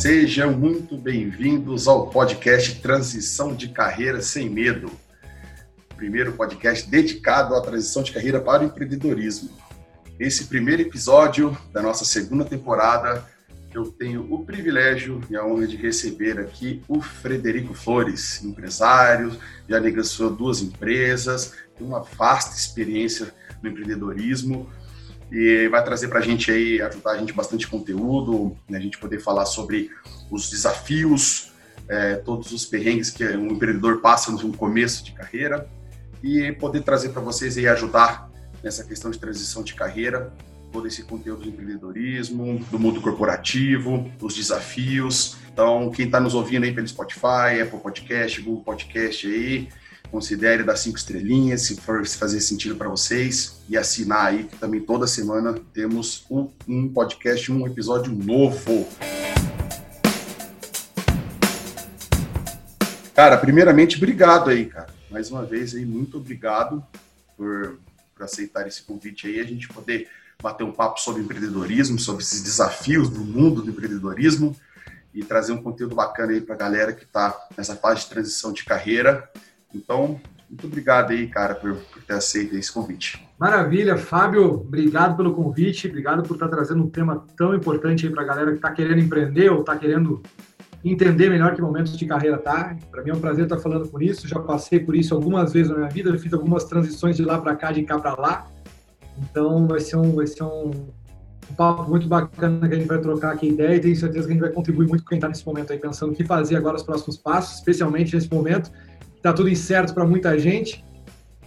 Sejam muito bem-vindos ao podcast Transição de Carreira Sem Medo. Primeiro podcast dedicado à transição de carreira para o empreendedorismo. Esse primeiro episódio da nossa segunda temporada, eu tenho o privilégio e a honra de receber aqui o Frederico Flores, empresário, já negociou duas empresas, tem uma vasta experiência no empreendedorismo e vai trazer para a gente aí, ajudar a gente bastante conteúdo, né, a gente poder falar sobre os desafios, é, todos os perrengues que um empreendedor passa no começo de carreira e poder trazer para vocês e ajudar nessa questão de transição de carreira, todo esse conteúdo de empreendedorismo, do mundo corporativo, os desafios. Então, quem está nos ouvindo aí pelo Spotify, Apple Podcast, Google Podcast aí, considere dar cinco estrelinhas, se for fazer sentido para vocês, e assinar aí, que também toda semana temos um, um podcast, um episódio novo. Cara, primeiramente, obrigado aí, cara. Mais uma vez aí, muito obrigado por, por aceitar esse convite aí, a gente poder bater um papo sobre empreendedorismo, sobre esses desafios do mundo do empreendedorismo e trazer um conteúdo bacana aí para a galera que está nessa fase de transição de carreira. Então, muito obrigado aí, cara, por, por ter aceito esse convite. Maravilha, Fábio, obrigado pelo convite, obrigado por estar trazendo um tema tão importante aí para a galera que está querendo empreender ou está querendo entender melhor que momentos de carreira tá. Para mim é um prazer estar falando por isso. Já passei por isso algumas vezes na minha vida, fiz algumas transições de lá para cá, de cá para lá. Então vai ser um vai ser um, um, papo muito bacana que a gente vai trocar aqui ideia e tenho certeza que a gente vai contribuir muito com quem está nesse momento aí pensando o que fazer agora os próximos passos, especialmente nesse momento está tudo incerto para muita gente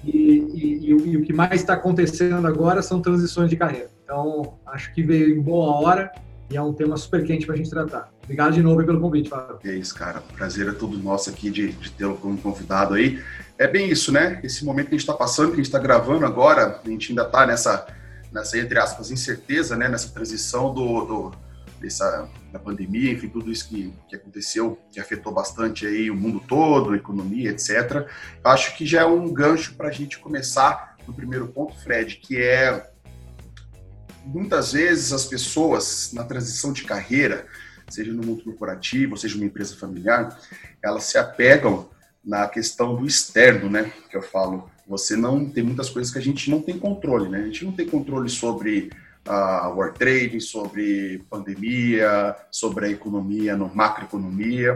e, e, e, e, o que mais está acontecendo agora são transições de carreira. Então, acho que veio em boa hora e é um tema super quente para a gente tratar. Obrigado de novo pelo convite, Fábio. É isso, cara. O prazer é todo nosso aqui de, de tê-lo como convidado aí. É bem isso, né? Esse momento que a gente está passando, que a gente está gravando agora, a gente ainda está nessa, nessa, entre aspas, incerteza, né? Nessa transição do, do dessa da pandemia, enfim, tudo isso que, que aconteceu, que afetou bastante aí o mundo todo, a economia, etc. Acho que já é um gancho para a gente começar no primeiro ponto, Fred, que é muitas vezes as pessoas na transição de carreira, seja no mundo corporativo, seja uma empresa familiar, elas se apegam na questão do externo, né? Que eu falo, você não tem muitas coisas que a gente não tem controle, né? A gente não tem controle sobre a World Trade, sobre pandemia, sobre a economia, no macroeconomia.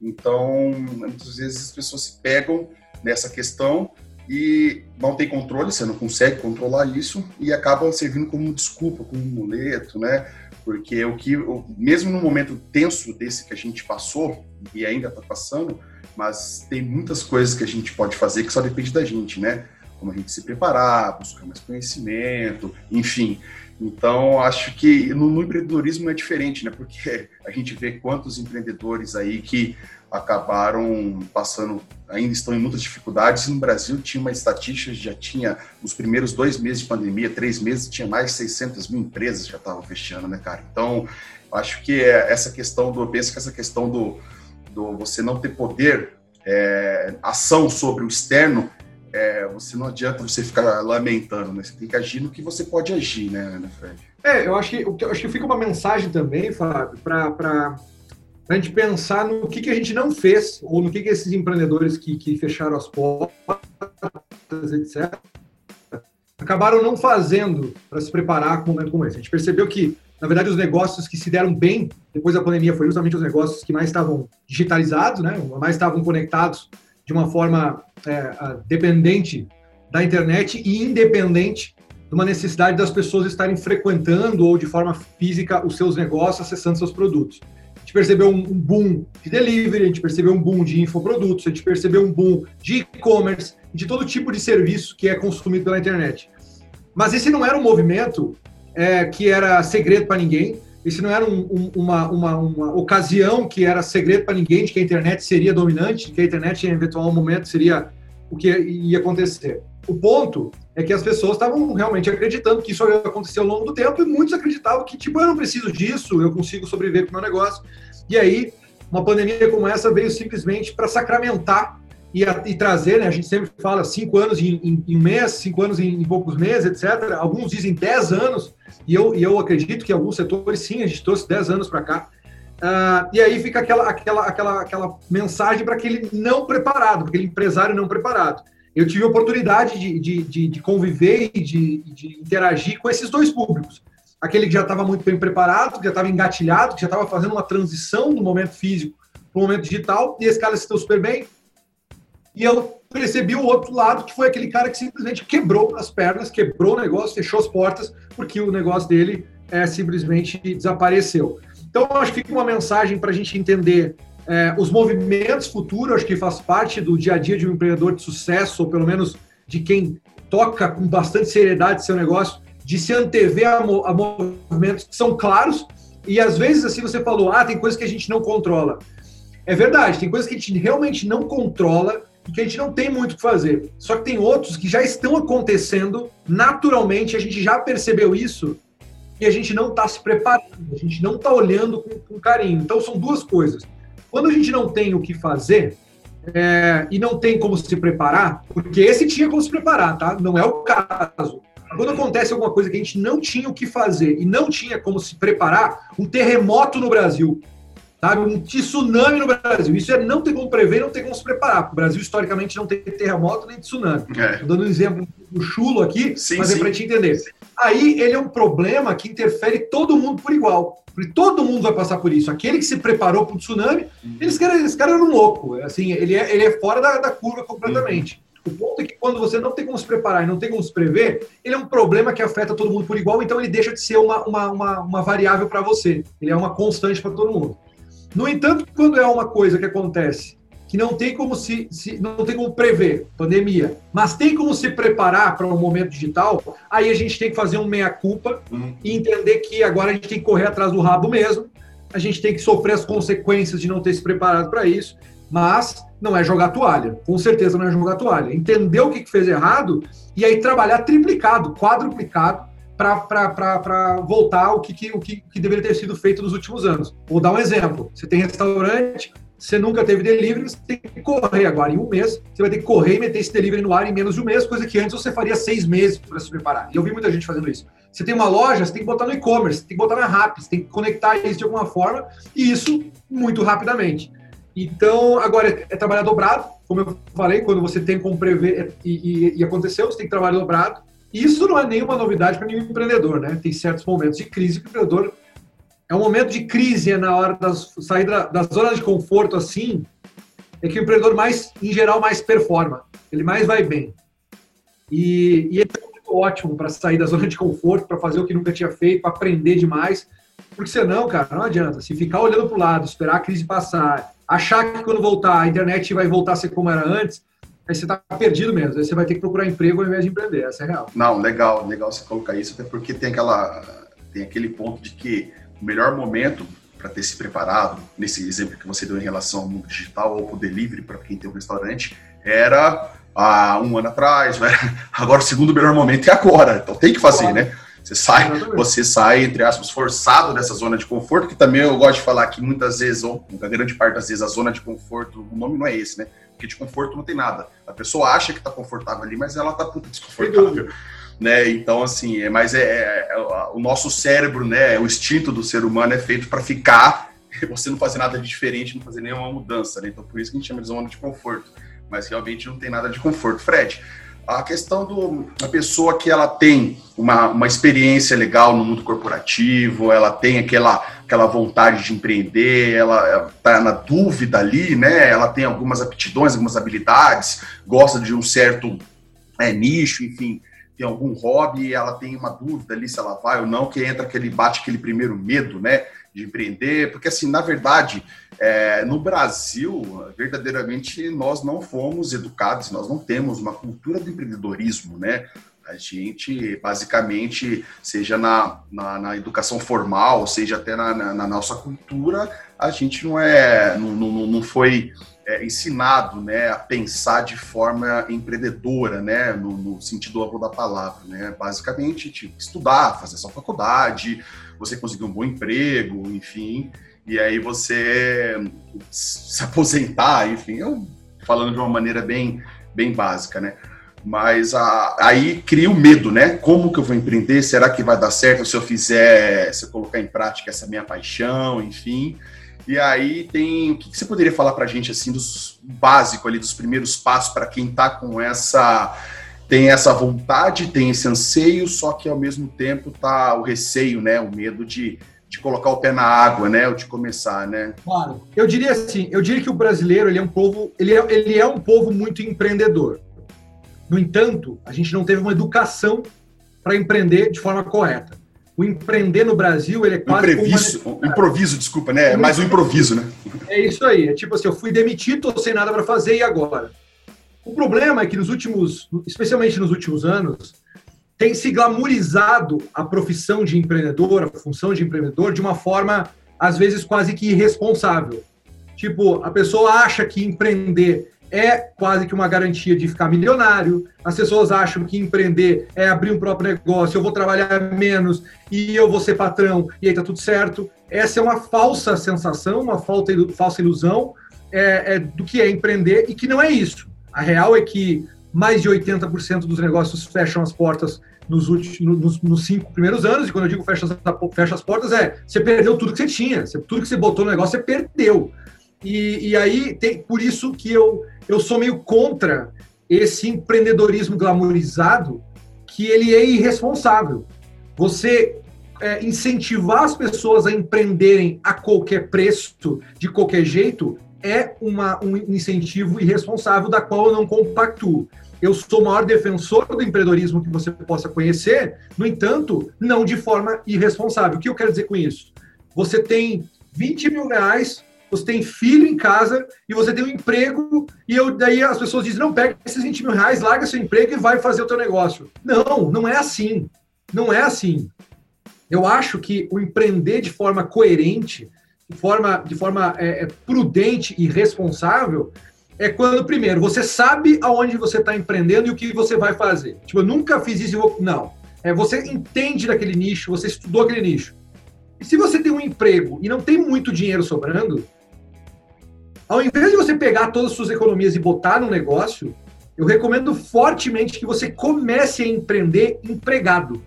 Então, muitas vezes as pessoas se pegam nessa questão e não tem controle, você não consegue controlar isso e acaba servindo como desculpa, como um muleto, né? Porque o que, mesmo no momento tenso desse que a gente passou e ainda está passando, mas tem muitas coisas que a gente pode fazer que só depende da gente, né? Como a gente se preparar, buscar mais conhecimento, enfim. Então, acho que no, no, empreendedorismo é diferente, né? Porque a gente vê quantos empreendedores aí que acabaram passando, ainda estão em muitas dificuldades. No Brasil, tinha uma estatística, já tinha, nos primeiros dois meses de pandemia, três meses, tinha mais de 600 mil empresas já estavam fechando, né, cara? Então, acho que é essa questão do, eu penso que essa questão do, do você não ter poder, é, ação sobre o externo, é, você não adianta você ficar lamentando, né? Você tem que agir no que você pode agir, né, né Fred? É, eu acho que, eu acho que fica uma mensagem também, Fábio, para a gente pensar no que, que a gente não fez, ou no que, que esses empreendedores que, que fecharam as portas, etc., acabaram não fazendo para se preparar com um momento como esse. A gente percebeu que, na verdade, os negócios que se deram bem depois da pandemia foi justamente os negócios que mais estavam digitalizados, né? mais estavam conectados de uma forma é, dependente da internet e independente de uma necessidade das pessoas estarem frequentando ou de forma física os seus negócios, acessando seus produtos. A gente percebeu um boom de delivery, a gente percebeu um boom de infoprodutos, a gente percebeu um boom de e-commerce, de todo tipo de serviço que é consumido pela internet. Mas esse não era um movimento é, que era segredo para ninguém, isso não era um, um, uma, uma, uma, ocasião que era segredo para ninguém de que a internet seria dominante, de que a internet em eventual momento seria o que ia acontecer. O ponto é que as pessoas estavam realmente acreditando que isso ia acontecer ao longo do tempo e muitos acreditavam que, tipo, eu não preciso disso, eu consigo sobreviver com o meu negócio. E aí, uma pandemia como essa veio simplesmente para sacramentar e, a, e, trazer, né? A gente sempre fala cinco anos em, em, em mês, cinco anos em, em poucos meses, etc. Alguns dizem dez anos e eu, e eu acredito que alguns setores, sim, a gente trouxe 10 anos para cá. Uh, e aí fica aquela, aquela, aquela, aquela mensagem para aquele não preparado, para aquele empresário não preparado. Eu tive a oportunidade de, de, de, de conviver e de, de interagir com esses dois públicos. Aquele que já estava muito bem preparado, que já estava engatilhado, que já estava fazendo uma transição do momento físico para o momento digital, e esse cara se deu super bem. E eu percebi o outro lado, que foi aquele cara que simplesmente quebrou as pernas, quebrou o negócio, fechou as portas, porque o negócio dele é, simplesmente desapareceu. Então, acho que fica uma mensagem para a gente entender é, os movimentos futuros, acho que faz parte do dia a dia de um empreendedor de sucesso, ou pelo menos de quem toca com bastante seriedade seu negócio, de se antever a, a movimentos que são claros. E às vezes, assim, você falou, ah, tem coisas que a gente não controla. É verdade, tem coisas que a gente realmente não controla e que a gente não tem muito o que fazer. Só que tem outros que já estão acontecendo naturalmente, a gente já percebeu isso e a gente não está se preparando, a gente não está olhando com, com, carinho. Então são duas coisas. Quando a gente não tem o que fazer é, e não tem como se preparar, porque esse tinha como se preparar, tá? Não é o caso. Quando acontece alguma coisa que a gente não tinha o que fazer e não tinha como se preparar, um terremoto no Brasil, sabe? Um tsunami no Brasil. Isso é não ter como prever, não ter como se preparar. O Brasil, historicamente, não tem terremoto nem tsunami. É. Estou dando um exemplo do chulo aqui, sim, mas é para te entender. Sim. Aí ele é um problema que interfere todo mundo por igual. Porque todo mundo vai passar por isso. Aquele que se preparou para o tsunami, uhum. esse cara, esse cara era um louco. Assim, ele é, ele é fora da, da curva completamente. Uhum. O ponto é que quando você não tem como se preparar e não tem como se prever, ele é um problema que afeta todo mundo por igual, então ele deixa de ser uma, uma, uma, uma variável para você. Ele é uma constante para todo mundo. No entanto, quando é uma coisa que acontece que não tem como se, se, não tem como prever pandemia, mas tem como se preparar para um momento digital, aí a gente tem que fazer um meia culpa uhum. e entender que agora a gente tem que correr atrás do rabo mesmo. A gente tem que sofrer as consequências de não ter se preparado para isso, mas não é jogar toalha. Com certeza não é jogar toalha. Entender o que fez errado e aí trabalhar triplicado, quadruplicado para voltar que, que, o que, que deveria ter sido feito nos últimos anos. Vou dar um exemplo. Você tem restaurante, você nunca teve delivery, você tem que correr agora. Em um mês, você vai ter que correr e meter esse delivery no ar em menos de um mês, coisa que antes você faria seis meses para se preparar. E eu vi muita gente fazendo isso. Você tem uma loja, você tem que botar no e-commerce, tem que botar na RAP, você tem que conectar isso de alguma forma, e isso muito rapidamente. Então, agora é, é trabalhar dobrado, como eu falei, quando você tem como prever é, e, e, e aconteceu, você tem que trabalhar dobrado. Isso não é nenhuma novidade para nenhum empreendedor, né? Tem certos momentos de crise que o empreendedor é um momento de crise é na hora das sair da, da zona de conforto assim, é que o empreendedor mais, em geral, mais performa, ele mais vai bem. E, e é ótimo para sair da zona de conforto, para fazer o que nunca tinha feito, para aprender demais. Porque senão, cara, não adianta. Se ficar olhando para o lado, esperar a crise passar, achar que quando voltar a internet vai voltar a ser como era antes, aí você está perdido mesmo. Aí você vai ter que procurar emprego ao invés de empreender. Essa é real. Não, legal, legal você colocar isso, até porque tem aquela tem aquele ponto de que o melhor momento para ter se preparado, nesse exemplo que você deu em relação ao mundo digital ou para o delivery, para quem tem um restaurante, era há um ano atrás, né? agora o segundo melhor momento é agora, então tem que fazer, né? Você sai, você sai, entre aspas, forçado dessa zona de conforto, que também eu gosto de falar que muitas vezes, ou a grande parte das vezes, a zona de conforto, o nome não é esse, né? Porque de conforto não tem nada. A pessoa acha que está confortável ali, mas ela está puta desconfortável né? Então, assim, é, mas é, é, é, o nosso cérebro, né? O instinto do ser humano é feito para ficar, você não fazer nada de diferente, não fazer nenhuma mudança, né? Então, por isso que a gente chama de zona de conforto. Mas realmente não tem nada de conforto. Fred, a questão do a pessoa que ela tem uma, uma experiência legal no mundo corporativo, ela tem aquela, aquela vontade de empreender, ela está na dúvida ali, né? Ela tem algumas aptidões, algumas habilidades, gosta de um certo é, nicho, enfim tem algum hobby ela tem uma dúvida ali se ela vai ou não, que entra aquele bate aquele primeiro medo, né, de empreender, porque assim, na verdade, é, no Brasil, verdadeiramente nós não fomos educados, nós não temos uma cultura do empreendedorismo, né? A gente, basicamente, seja na, na, na educação formal, seja até na, na, na, nossa cultura, a gente não é, não, não, não foi é, ensinado né, a pensar de forma empreendedora, né, no, no sentido amplo da palavra. Né? Basicamente, estudar, fazer sua faculdade, você conseguir um bom emprego, enfim, e aí você se aposentar, enfim, eu falando de uma maneira bem, bem básica, né? Mas a, aí cria o medo, né? Como que eu vou empreender? Será que vai dar certo se eu fizer, se eu colocar em prática essa minha paixão, enfim? E aí tem. O que, que você poderia falar para a gente assim dos básico ali, dos primeiros passos para quem está com essa. Tem essa vontade, tem esse anseio, só que ao mesmo tempo tá o receio, né? O medo de, de colocar o pé na água, né? Ou de começar, né? Claro. Eu diria assim, eu diria que o brasileiro ele é um povo, ele é, ele é um povo muito empreendedor. No entanto, a gente não teve uma educação para empreender de forma correta o empreender no Brasil, ele é quase. Impreviso, uma... improviso, desculpa, né? É mais um improviso, né? É isso aí. É tipo assim, eu fui demitido, tô sem nada para fazer, e agora? O problema é que nos últimos, especialmente nos últimos anos, tem se glamorizado a profissão de empreendedor, a função de empreendedor, de uma forma, às vezes, quase que irresponsável. Tipo, a pessoa acha que empreender é quase que uma garantia de ficar milionário. As pessoas acham que empreender é abrir um próprio negócio, eu vou trabalhar menos e eu vou ser patrão e aí tá tudo certo. Essa é uma falsa sensação, uma falsa ilusão é, é, do que é empreender e que não é isso. A real é que mais de 80% dos negócios fecham as portas nos, últimos, nos, nos, cinco primeiros anos, e quando eu digo fecha, fecha as portas, é você perdeu tudo que você tinha, tudo que você botou no negócio, você perdeu. E, e aí, tem, por isso que eu, eu sou meio contra esse empreendedorismo glamourizado, que ele é irresponsável. Você é, incentivar as pessoas a empreenderem a qualquer preço, de qualquer jeito, é uma, um incentivo irresponsável da qual eu não compactuo. Eu sou o maior defensor do empreendedorismo que você possa conhecer, no entanto, não de forma irresponsável. O que eu quero dizer com isso? Você tem 20 mil reais você tem filho em casa e você tem um emprego, e eu, daí as pessoas dizem, não, pega esses 20 mil reais, larga seu emprego e vai fazer o teu negócio. Não, não é assim. Não é assim. Eu acho que o empreender de forma coerente, de forma, de forma é, é prudente e responsável, é quando, primeiro, você sabe aonde você está empreendendo e o que você vai fazer. Tipo, eu nunca fiz isso e vou... Não. É, você entende daquele nicho, você estudou aquele nicho. E se você tem um emprego e não tem muito dinheiro sobrando, ao invés de você pegar todas as suas economias e botar no negócio, eu recomendo fortemente que você comece a empreender empregado.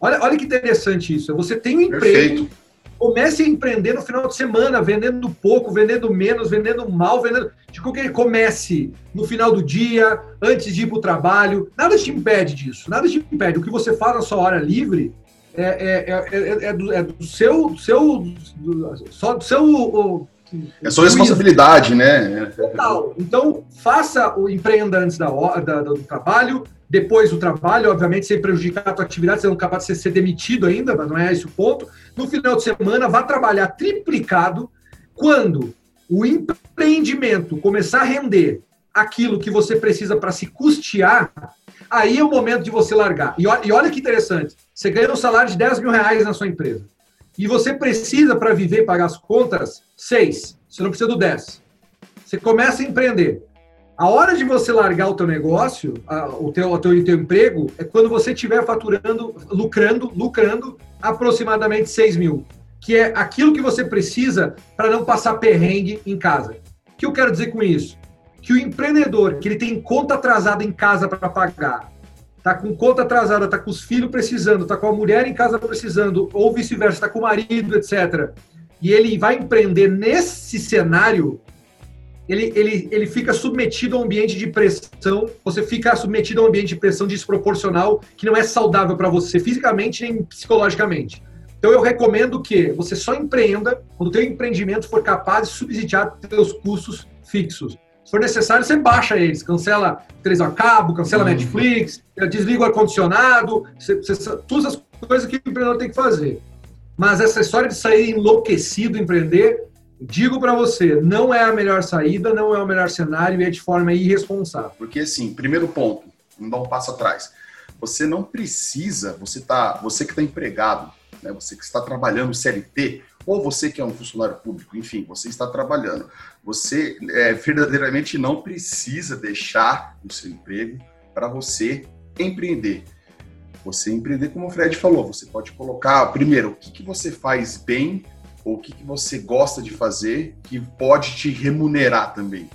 Olha, olha que interessante isso. Você tem um emprego, Perfeito. Comece a empreender no final de semana, vendendo pouco, vendendo menos, vendendo mal, vendendo. De qualquer comece no final do dia, antes de ir para o trabalho. Nada te impede disso. Nada te impede. O que você faz na sua hora livre é, é, é, é do, é do, seu, seu, do, só do seu é sua responsabilidade, né? Total. Então, faça o empreenda antes da, da, do trabalho, depois do trabalho, obviamente, sem prejudicar a tua atividade, você não é capaz de ser demitido ainda, mas não é esse o ponto. No final de semana, vá trabalhar triplicado. Quando o empreendimento começar a render aquilo que você precisa para se custear, aí é o momento de você largar. E olha, e olha que interessante, você ganha um salário de 10 mil reais na sua empresa. E você precisa, para viver e pagar as contas, seis. Você não precisa do dez. Você começa a empreender. A hora de você largar o teu negócio, o teu, o teu, o teu emprego, é quando você estiver faturando, lucrando, lucrando aproximadamente 6 mil, que é aquilo que você precisa para não passar perrengue em casa. O que eu quero dizer com isso? Que o empreendedor, que ele tem conta atrasada em casa para pagar, tá com conta atrasada, tá com os filhos precisando, tá com a mulher em casa precisando, ou vice-versa, tá com o marido, etc. E ele vai empreender nesse cenário, ele, ele, ele fica submetido a um ambiente de pressão, você fica submetido a um ambiente de pressão desproporcional que não é saudável para você fisicamente nem psicologicamente. Então eu recomendo que você só empreenda quando o teu empreendimento for capaz de subsidiar seus custos fixos. Se for necessário, você baixa eles, cancela três a cabo, cancela uhum. Netflix, desliga o ar-condicionado, todas as coisas que o empreendedor tem que fazer. Mas essa história de sair enlouquecido, empreender, digo para você, não é a melhor saída, não é o melhor cenário e é de forma irresponsável. Porque assim, primeiro ponto, vamos dar um passo atrás. Você não precisa, você tá, você que está empregado, né, você que está trabalhando CLT, ou você que é um funcionário público, enfim, você está trabalhando, você é, verdadeiramente não precisa deixar o seu emprego para você empreender. Você empreender, como o Fred falou, você pode colocar, primeiro, o que, que você faz bem ou o que, que você gosta de fazer que pode te remunerar também.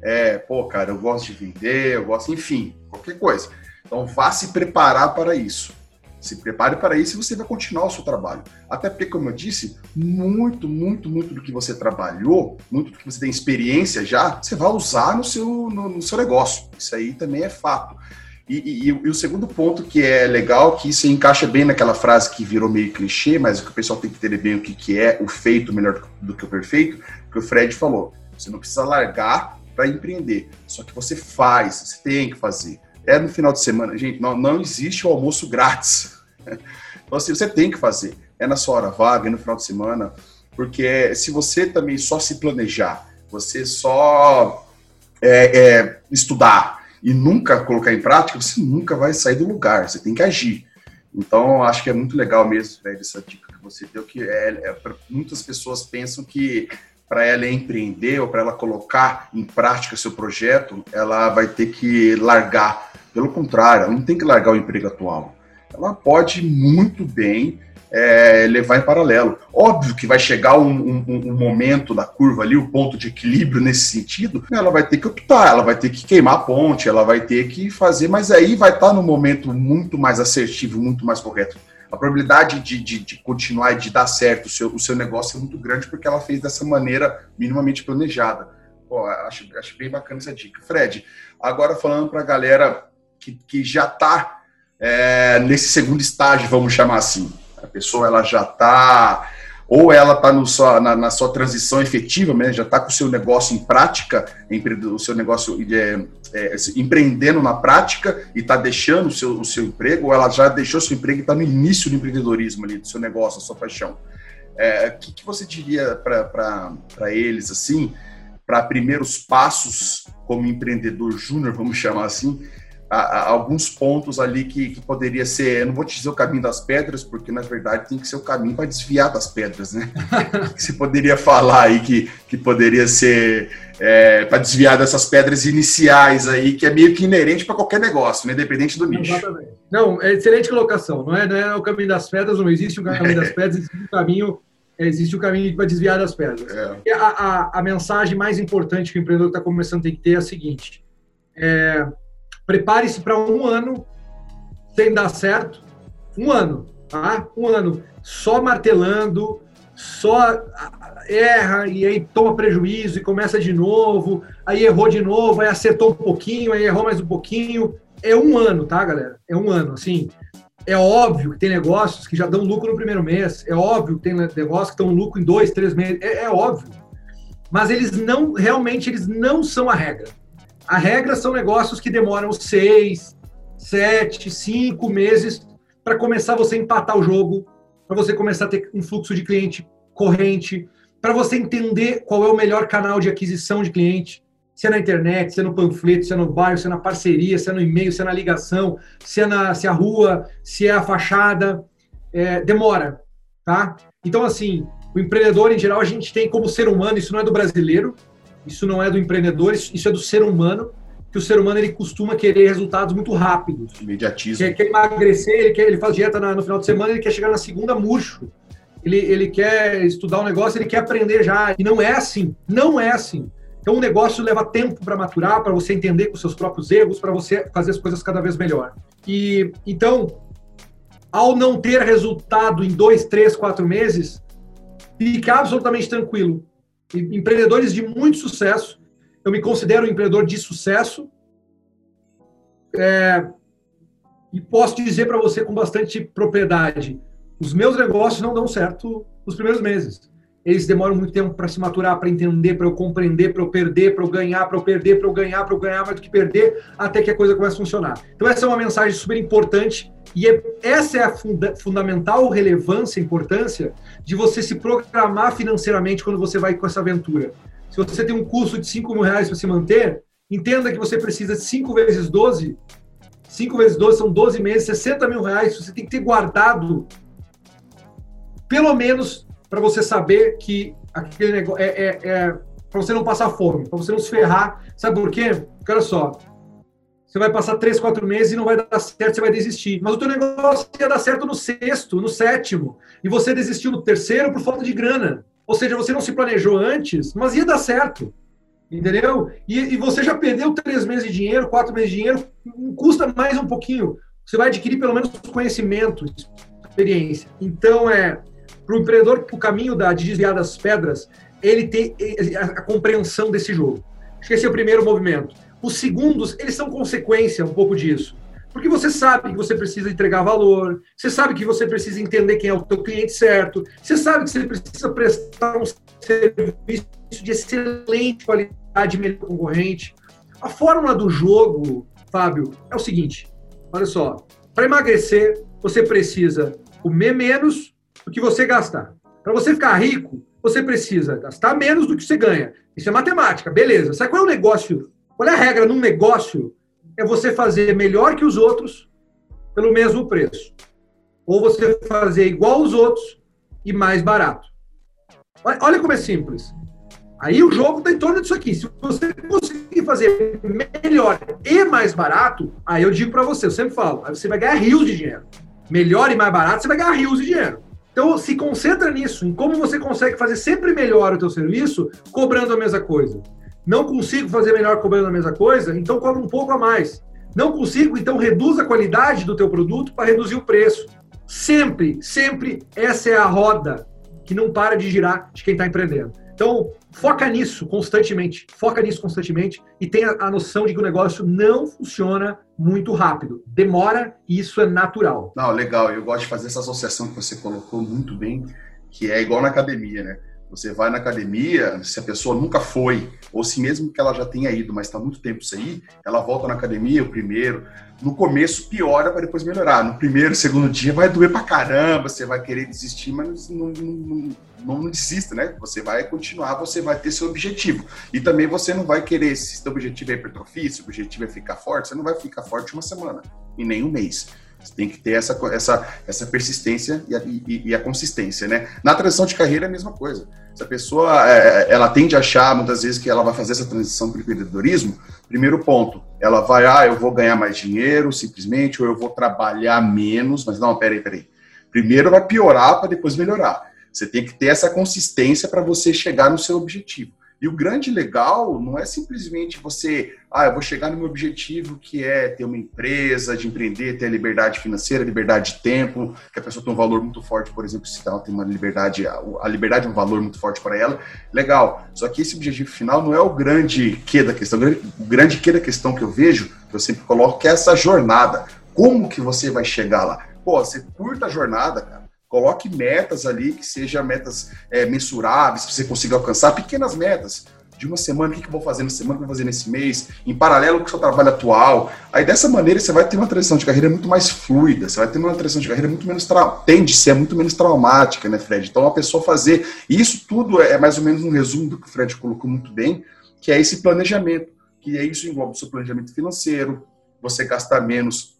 É, pô, cara, eu gosto de vender, eu gosto, enfim, qualquer coisa. Então, vá se preparar para isso Se prepare para isso e você vai continuar o seu trabalho. Até porque, como eu disse, muito, muito, muito do que você trabalhou, muito do que você tem experiência já, você vai usar no seu, no, no seu negócio. Isso aí também é fato. E, e, e, o segundo ponto que é legal, que isso encaixa bem naquela frase que virou meio clichê, mas que o pessoal tem que entender bem o que, que é o feito melhor do que o perfeito, que o Fred falou. Você não precisa largar para empreender, só que você faz, você tem que fazer. É no final de semana, gente, não, não existe o almoço grátis. Então, assim, você tem que fazer. É na sua hora vaga, é no final de semana, porque se você também só se planejar, você só é, é, estudar, e nunca colocar em prática, você nunca vai sair do lugar, você tem que agir. Então, acho que é muito legal mesmo, Fred, essa dica que você deu, que é, é muitas pessoas pensam que para ela empreender ou para ela colocar em prática seu projeto, ela vai ter que largar. Pelo contrário, ela não tem que largar o emprego atual. Ela pode muito bem é, levar em paralelo. Óbvio que vai chegar um, um, um, momento da curva ali, o ponto de equilíbrio nesse sentido, ela vai ter que optar, ela vai ter que queimar a ponte, ela vai ter que fazer, mas aí vai estar no momento muito mais assertivo, muito mais correto. A probabilidade de, de, de continuar e de dar certo o seu, o seu negócio é muito grande porque ela fez dessa maneira minimamente planejada. Pô, acho, acho bem bacana essa dica. Fred, agora falando para a galera que, que já está é, nesse segundo estágio, vamos chamar assim pessoa ela já está ou ela está na, na, sua transição efetiva, né, já está com o seu negócio em prática, o seu negócio é, é, empreendendo na prática e está deixando o seu, o seu emprego, ou ela já deixou seu emprego e está no início do empreendedorismo ali, do seu negócio, da sua paixão. É, o que, que você diria para eles, assim, para primeiros passos como empreendedor júnior, vamos chamar assim, a, a, alguns pontos ali que, que poderia ser, eu não vou te dizer o caminho das pedras, porque na verdade tem que ser o caminho para desviar das pedras, né? que você poderia falar aí que, que poderia ser é, para desviar dessas pedras iniciais aí, que é meio que inerente para qualquer negócio, né? independente do nicho. Exatamente. Não, é excelente colocação, não é, não é o caminho das pedras, não existe o caminho das pedras, existe um caminho existe o caminho para desviar das pedras. É. A, a, a, mensagem mais importante que o empreendedor está começando a ter que ter é a seguinte: é, Prepare-se para um ano sem dar certo. Um ano, tá? Um ano só martelando, só erra e aí toma prejuízo e começa de novo, aí errou de novo, aí acertou um pouquinho, aí errou mais um pouquinho. É um ano, tá, galera? É um ano, assim. É óbvio que tem negócios que já dão lucro no primeiro mês. É óbvio que tem negócios que dão lucro em dois, três meses. É, é óbvio. Mas eles não, realmente, eles não são a regra. A regra são negócios que demoram seis, sete, cinco meses para começar você empatar o jogo, para você começar a ter um fluxo de cliente corrente, para você entender qual é o melhor canal de aquisição de cliente, se é na internet, se é no panfleto, se é no bairro, se é na parceria, se é no e-mail, se é na ligação, se é, na, se é a rua, se é a fachada. É, demora, tá? Então, assim, o empreendedor, em geral, a gente tem como ser humano, isso não é do brasileiro, isso não é do empreendedor, isso é do ser humano, que o ser humano ele costuma querer resultados muito rápidos. Imediatismo. Quer, quer emagrecer, ele, quer, ele faz dieta no final de semana, ele quer chegar na segunda murcho. Ele, ele quer estudar um negócio, ele quer aprender já. E não é assim. Não é assim. Então, o negócio leva tempo para maturar, para você entender com seus próprios erros, para você fazer as coisas cada vez melhor. E então, ao não ter resultado em dois, três, quatro meses, fique absolutamente tranquilo empreendedores de muito sucesso. Eu me considero um empreendedor de sucesso. É, e posso dizer para você com bastante propriedade: os meus negócios não dão certo nos primeiros meses. Eles demoram muito tempo para se maturar, para entender, para eu compreender, para eu perder, para eu ganhar, para eu perder, para eu ganhar, para eu ganhar mais do que perder, até que a coisa comece a funcionar. Então, essa é uma mensagem super importante e é, essa é a funda fundamental relevância, importância de você se programar financeiramente quando você vai com essa aventura. Se você tem um custo de 5 mil reais para se manter, entenda que você precisa de 5 vezes 12. 5 vezes 12 são 12 meses, 60 mil reais. Você tem que ter guardado, pelo menos, para você saber que aquele negócio é, é, é para você não passar fome, para você não se ferrar. Sabe por quê? Porque olha só, você vai passar três, quatro meses e não vai dar certo, você vai desistir. Mas o teu negócio ia dar certo no sexto, no sétimo, e você desistiu no terceiro por falta de grana. Ou seja, você não se planejou antes, mas ia dar certo. Entendeu? E, e você já perdeu três meses de dinheiro, quatro meses de dinheiro, custa mais um pouquinho. você vai adquirir pelo menos conhecimento, experiência. Então, é para o empreendedor, o caminho da, de desviar das pedras, ele tem a, compreensão desse jogo. Acho que esse é o primeiro movimento. Os segundos, eles são consequência um pouco disso. Porque você sabe que você precisa entregar valor, você sabe que você precisa entender quem é o teu cliente certo, você sabe que você precisa prestar um serviço de excelente qualidade melhor concorrente. A fórmula do jogo, Fábio, é o seguinte: olha só, para emagrecer, você precisa comer menos do que você gastar. Para você ficar rico, você precisa gastar menos do que você ganha. Isso é matemática, beleza. Sabe qual é o negócio? Qual é a regra num negócio? É você fazer melhor que os outros pelo mesmo preço. Ou você fazer igual aos outros e mais barato. Olha como é simples. Aí o jogo está em torno disso aqui. Se você conseguir fazer melhor e mais barato, aí eu digo para você, eu sempre falo, aí você vai ganhar rios de dinheiro. Melhor e mais barato, você vai ganhar rios de dinheiro. Então, se concentra nisso, em como você consegue fazer sempre melhor o teu serviço, cobrando a mesma coisa. Não consigo fazer melhor cobrando a mesma coisa, então cobra um pouco a mais. Não consigo, então reduz a qualidade do teu produto para reduzir o preço. Sempre, sempre essa é a roda que não para de girar de quem está empreendendo. Então, foca nisso constantemente, foca nisso constantemente e tenha a noção de que o negócio não funciona muito rápido. Demora e isso é natural. Não, legal. Eu gosto de fazer essa associação que você colocou muito bem, que é igual na academia, né? Você vai na academia, se a pessoa nunca foi, ou se mesmo que ela já tenha ido, mas está muito tempo sem ir, ela volta na academia, o primeiro. No começo piora para depois melhorar. No primeiro, segundo dia vai doer para caramba, você vai querer desistir, mas não, não, não, não desista, né? Você vai continuar, você vai ter seu objetivo. E também você não vai querer, se seu objetivo é hipertrofia, se o objetivo é ficar forte, você não vai ficar forte uma semana, e nem um mês. Você tem que ter essa, essa, essa persistência e a, e, e a consistência, né? Na transição de carreira é a mesma coisa. Se a pessoa é, ela tende a achar muitas vezes que ela vai fazer essa transição para o empreendedorismo, primeiro ponto, ela vai, ah, eu vou ganhar mais dinheiro simplesmente, ou eu vou trabalhar menos, mas não, peraí, peraí. Primeiro vai piorar para depois melhorar. Você tem que ter essa consistência para você chegar no seu objetivo. E o grande legal não é simplesmente você, ah, eu vou chegar no meu objetivo que é ter uma empresa, de empreender, ter a liberdade financeira, liberdade de tempo, que a pessoa tem um valor muito forte, por exemplo, se ela tem uma liberdade, a liberdade é um valor muito forte para ela, legal. Só que esse objetivo final não é o grande que da questão, o grande que da questão que eu vejo, que eu sempre coloco, que é essa jornada. Como que você vai chegar lá? Pô, você curta a jornada, cara Coloque metas ali que sejam metas é, mensuráveis, que você consiga alcançar, pequenas metas. De uma semana, o que, eu vou fazer na semana, o que eu vou fazer nesse mês, em paralelo com o seu trabalho atual. Aí dessa maneira você vai ter uma transição de carreira muito mais fluida, você vai ter uma transição de carreira muito menos tende a ser muito menos traumática, né, Fred? Então a pessoa fazer. Isso tudo é mais ou menos um resumo do que o Fred colocou muito bem, que é esse planejamento. Que é isso envolve o seu planejamento financeiro, você gastar menos,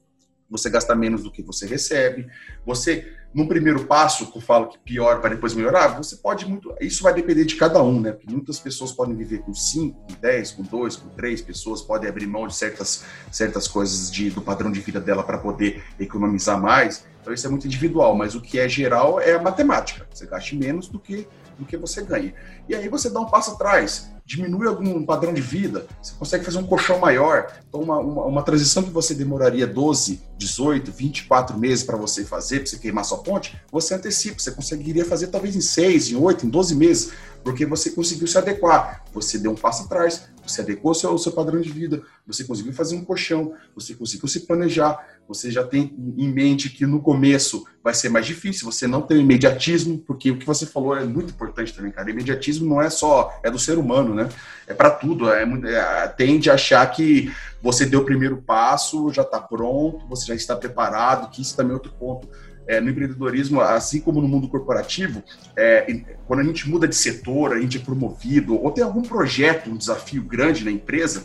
você gasta menos do que você recebe, você no primeiro passo, que eu falo que pior para depois melhorar, você pode muito. Isso vai depender de cada um, né? Porque muitas pessoas podem viver com 5, com 10, com 2, com 3 pessoas, podem abrir mão de certas, certas coisas de, do padrão de vida dela para poder economizar mais. Então isso é muito individual, mas o que é geral é a matemática. Você gaste menos do que, do que você ganha. E aí você dá um passo atrás diminui algum padrão de vida, você consegue fazer um colchão maior. Então, uma, uma, uma transição que você demoraria 12, 18, 24 meses para você fazer, para você queimar sua ponte, você antecipa, você conseguiria fazer talvez em 6, em 8, em 12 meses, porque você conseguiu se adequar. Você deu um passo atrás, você adequou seu, seu padrão de vida, você conseguiu fazer um colchão, você conseguiu se planejar, você já tem em mente que no começo vai ser mais difícil, você não tem imediatismo, porque o que você falou é muito importante também, cara. Imediatismo não é só, é do ser humano, né? É para tudo, é, é, tende a achar que você deu o primeiro passo, já está pronto, você já está preparado, que isso também é outro ponto. É, no empreendedorismo, assim como no mundo corporativo, é, quando a gente muda de setor, a gente é promovido, ou tem algum projeto, um desafio grande na empresa,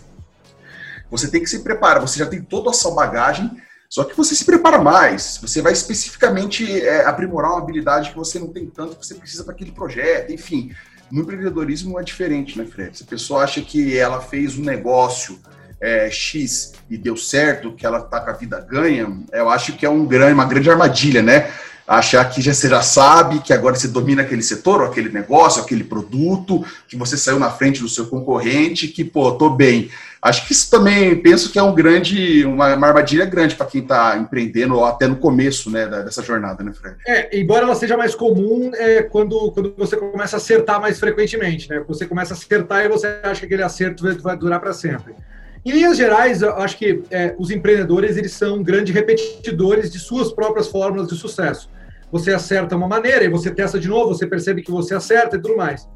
você tem que se preparar, você já tem toda a sua bagagem só que você se prepara mais, você vai especificamente é, aprimorar uma habilidade que você não tem tanto que você precisa para aquele projeto, enfim. No empreendedorismo é diferente, né, Fred? Se a pessoa acha que ela fez um negócio é, X e deu certo, que ela tá com a vida ganha, eu acho que é um grande, uma grande armadilha, né? Achar que já, você já sabe que agora você domina aquele setor, ou aquele negócio, aquele produto, que você saiu na frente do seu concorrente, que, pô, tô bem. Acho que isso também penso que é um grande, uma, uma armadilha grande para quem está empreendendo ou até no começo né, dessa jornada, né, Fred? É, embora ela seja mais comum é, quando, quando você começa a acertar mais frequentemente, né? Você começa a acertar e você acha que aquele acerto vai, vai durar para sempre. Em linhas gerais, eu acho que é, os empreendedores eles são grandes repetidores de suas próprias fórmulas de sucesso. Você acerta uma maneira e você testa de novo, você percebe que você acerta e tudo mais.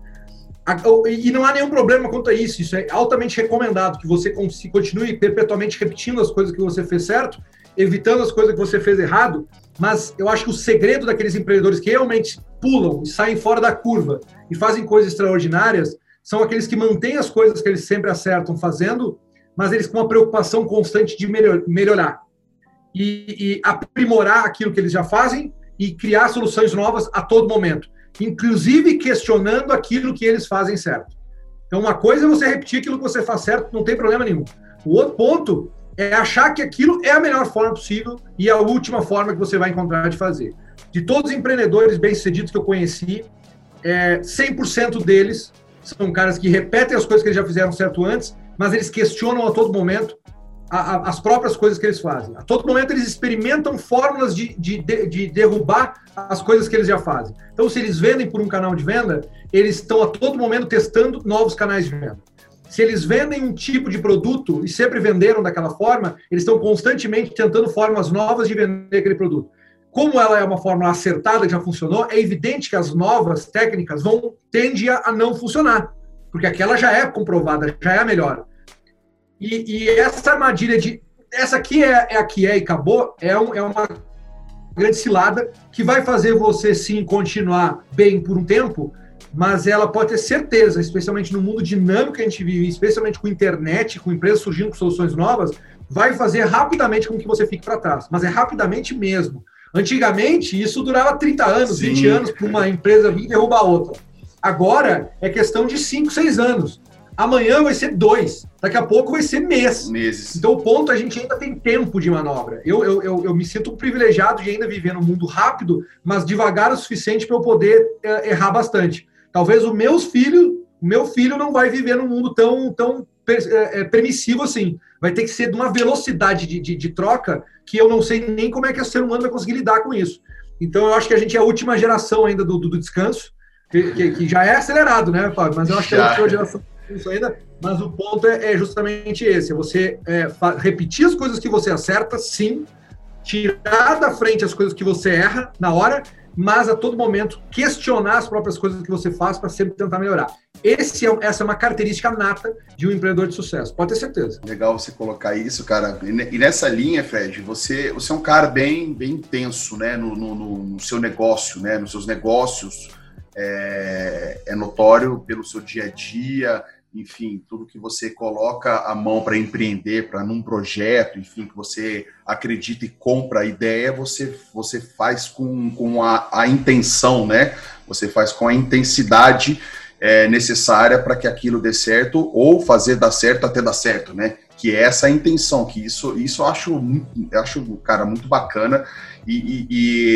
E não há nenhum problema quanto a isso. Isso é altamente recomendado que você continue perpetuamente repetindo as coisas que você fez certo, evitando as coisas que você fez errado. Mas eu acho que o segredo daqueles empreendedores que realmente pulam e saem fora da curva e fazem coisas extraordinárias são aqueles que mantêm as coisas que eles sempre acertam fazendo, mas eles com uma preocupação constante de melhorar e, e aprimorar aquilo que eles já fazem e criar soluções novas a todo momento inclusive questionando aquilo que eles fazem certo. Então, uma coisa é você repetir aquilo que você faz certo, não tem problema nenhum. O outro ponto é achar que aquilo é a melhor forma possível e a última forma que você vai encontrar de fazer. De todos os empreendedores bem-sucedidos que eu conheci, é, 100% deles são caras que repetem as coisas que eles já fizeram certo antes, mas eles questionam a todo momento a, a, as próprias coisas que eles fazem. A todo momento eles experimentam fórmulas de, de, de, de, derrubar as coisas que eles já fazem. Então, se eles vendem por um canal de venda, eles estão a todo momento testando novos canais de venda. Se eles vendem um tipo de produto e sempre venderam daquela forma, eles estão constantemente tentando formas novas de vender aquele produto. Como ela é uma fórmula acertada, já funcionou, é evidente que as novas técnicas vão tender a não funcionar, porque aquela já é comprovada, já é a melhor. E, e essa armadilha de essa aqui é, é a que é e acabou, é, um, é uma grande cilada que vai fazer você sim continuar bem por um tempo, mas ela pode ter certeza, especialmente no mundo dinâmico que a gente vive, especialmente com internet, com empresas surgindo com soluções novas, vai fazer rapidamente com que você fique para trás. Mas é rapidamente mesmo. Antigamente, isso durava 30 anos, sim. 20 anos para uma empresa vir derrubar outra. Agora é questão de 5, 6 anos. Amanhã vai ser dois, daqui a pouco vai ser mês. Meses. Então, o ponto a gente ainda tem tempo de manobra. Eu, eu, eu, eu me sinto privilegiado de ainda viver num mundo rápido, mas devagar o suficiente para eu poder é, errar bastante. Talvez o meus filhos, o meu filho não vai viver num mundo tão, tão é, permissivo assim. Vai ter que ser de uma velocidade de, de, de troca que eu não sei nem como é que o ser humano vai conseguir lidar com isso. Então, eu acho que a gente é a última geração ainda do, do, do descanso, que, que, que, já é acelerado, né, Fábio? Mas eu acho que é a geração isso ainda, mas o ponto é, é justamente esse: é você é, repetir as coisas que você acerta, sim, tirar da frente as coisas que você erra na hora, mas a todo momento questionar as próprias coisas que você faz para sempre tentar melhorar. Esse é, essa é uma característica nata de um empreendedor de sucesso, pode ter certeza. Legal você colocar isso, cara. E nessa linha, Fred, você, você é um cara bem, bem intenso né, no, no, no seu negócio, né, nos seus negócios. É, é notório pelo seu dia a dia, enfim, tudo que você coloca a mão para empreender, para num projeto, enfim, que você acredita e compra a ideia, você, você faz com, com a, a intenção, né? Você faz com a intensidade é, necessária para que aquilo dê certo ou fazer dar certo até dar certo, né? Que é essa a intenção, que isso, isso eu acho, muito, eu acho, cara, muito bacana e, e,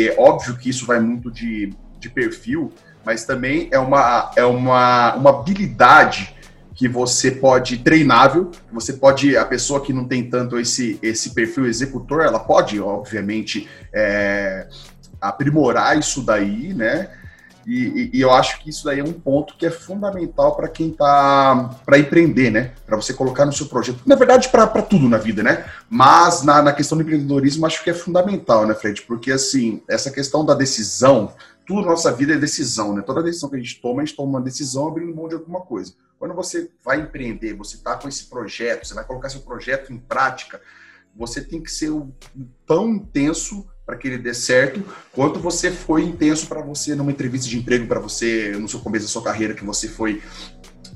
e óbvio que isso vai muito de, de perfil, mas também é uma, é uma, uma habilidade que você pode treinável, você pode a pessoa que não tem tanto esse esse perfil executor, ela pode obviamente é, aprimorar isso daí, né? E, e, eu acho que isso daí é um ponto que é fundamental para quem está para empreender, né? Para você colocar no seu projeto. Na verdade, para tudo na vida, né? Mas na, na questão do empreendedorismo, acho que é fundamental, né, Fred? Porque, assim, essa questão da decisão, tudo na nossa vida é decisão, né? Toda decisão que a gente toma, a gente toma uma decisão abrindo mão de alguma coisa. Quando você vai empreender, você está com esse projeto, você vai colocar seu projeto em prática, você tem que ser tão intenso para que ele dê certo, quanto você foi intenso para você numa entrevista de emprego, para você no seu começo da sua carreira, que você foi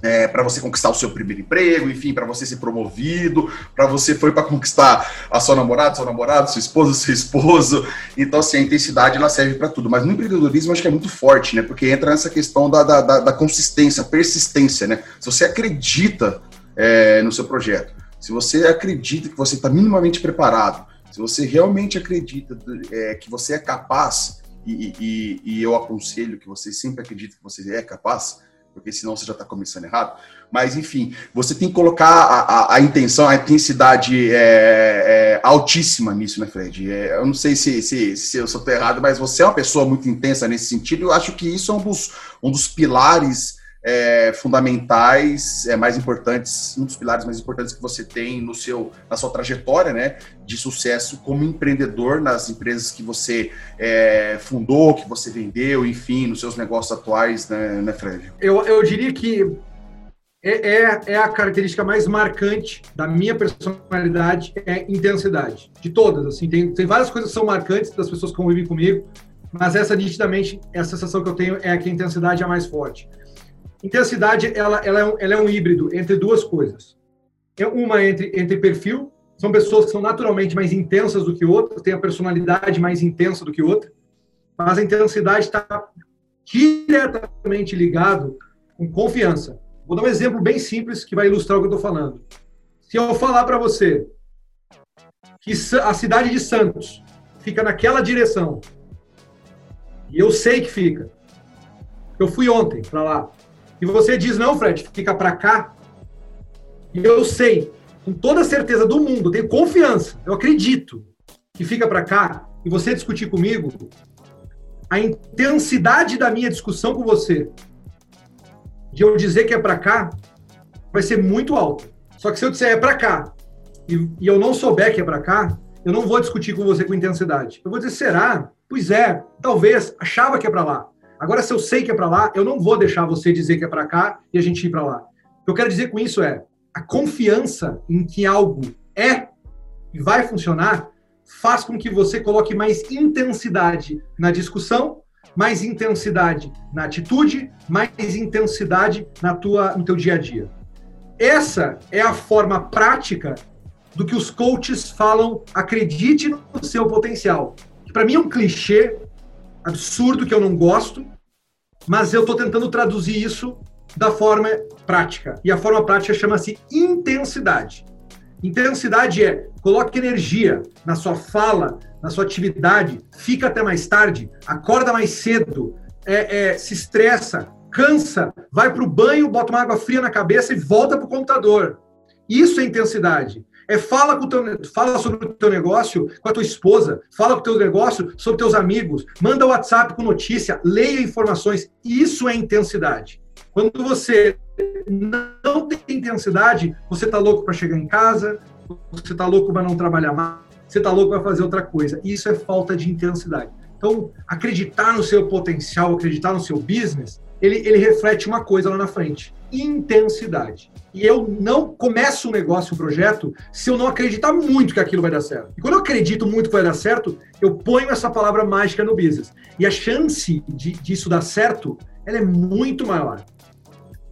é, para você conquistar o seu primeiro emprego, enfim, para você ser promovido, para você foi para conquistar a sua namorada, seu namorado, sua esposa, seu esposo. Então, assim, a intensidade ela serve para tudo. Mas no empreendedorismo acho que é muito forte, né? Porque entra nessa questão da, da, da, da consistência, persistência, né? Se você acredita é, no seu projeto, se você acredita que você está minimamente preparado, se você realmente acredita é, que você é capaz, e, e, e eu aconselho que você sempre acredite que você é capaz, porque senão você já está começando errado. Mas, enfim, você tem que colocar a, a, a intenção, a intensidade é, é, altíssima nisso, né, Fred? É, eu não sei se, se, se eu estou errado, mas você é uma pessoa muito intensa nesse sentido. Eu acho que isso é um dos, um dos pilares é, fundamentais, é, mais importantes, um dos pilares mais importantes que você tem no seu, na sua trajetória, né, de sucesso como empreendedor nas empresas que você é, fundou, que você vendeu, enfim, nos seus negócios atuais, né, né Fred? Eu, eu diria que é, é, é, a característica mais marcante da minha personalidade, é intensidade. De todas, assim, tem, tem várias coisas que são marcantes das pessoas que convivem comigo, mas essa nitidamente, essa sensação que eu tenho é que a intensidade é a mais forte. Intensidade, ela, ela, é um, ela é um híbrido entre duas coisas. É uma entre, entre perfil, são pessoas que são naturalmente mais intensas do que outras, têm a personalidade mais intensa do que outra, mas a intensidade está diretamente ligado com confiança. Vou dar um exemplo bem simples que vai ilustrar o que eu estou falando. Se eu falar para você que a cidade de Santos fica naquela direção, e eu sei que fica, eu fui ontem para lá, e você diz, não, Fred, fica para cá. E eu sei, com toda a certeza do mundo, tenho confiança, eu acredito que fica para cá, e você discutir comigo, a intensidade da minha discussão com você, de eu dizer que é para cá, vai ser muito alta. Só que se eu disser é para cá, e, e, eu não souber que é para cá, eu não vou discutir com você com intensidade. Eu vou dizer, será? Pois é, talvez, achava que é para lá. Agora, se eu sei que é para lá, eu não vou deixar você dizer que é para cá e a gente ir para lá. O que eu quero dizer com isso é a confiança em que algo é e vai funcionar faz com que você coloque mais intensidade na discussão, mais intensidade na atitude, mais intensidade na tua, no teu dia a dia. Essa é a forma prática do que os coaches falam, acredite no seu potencial. Para mim é um clichê absurdo que eu não gosto, mas eu estou tentando traduzir isso da forma prática. E a forma prática chama-se intensidade. Intensidade é coloque energia na sua fala, na sua atividade, fica até mais tarde, acorda mais cedo, é, é, se estressa, cansa, vai para o banho, bota uma água fria na cabeça e volta para o computador. Isso é intensidade. É fala, com teu, fala sobre o teu negócio com a tua esposa, fala com o teu negócio sobre teus amigos, manda WhatsApp com notícia, leia informações. Isso é intensidade. Quando você não tem intensidade, você tá louco para chegar em casa, você tá louco para não trabalhar mais, você tá louco para fazer outra coisa. Isso é falta de intensidade. Então, acreditar no seu potencial, acreditar no seu business, ele, ele reflete uma coisa lá na frente: intensidade. E eu não começo um negócio, um projeto, se eu não acreditar muito que aquilo vai dar certo. E quando eu acredito muito que vai dar certo, eu ponho essa palavra mágica no business. E a chance de, disso dar certo, ela é muito maior.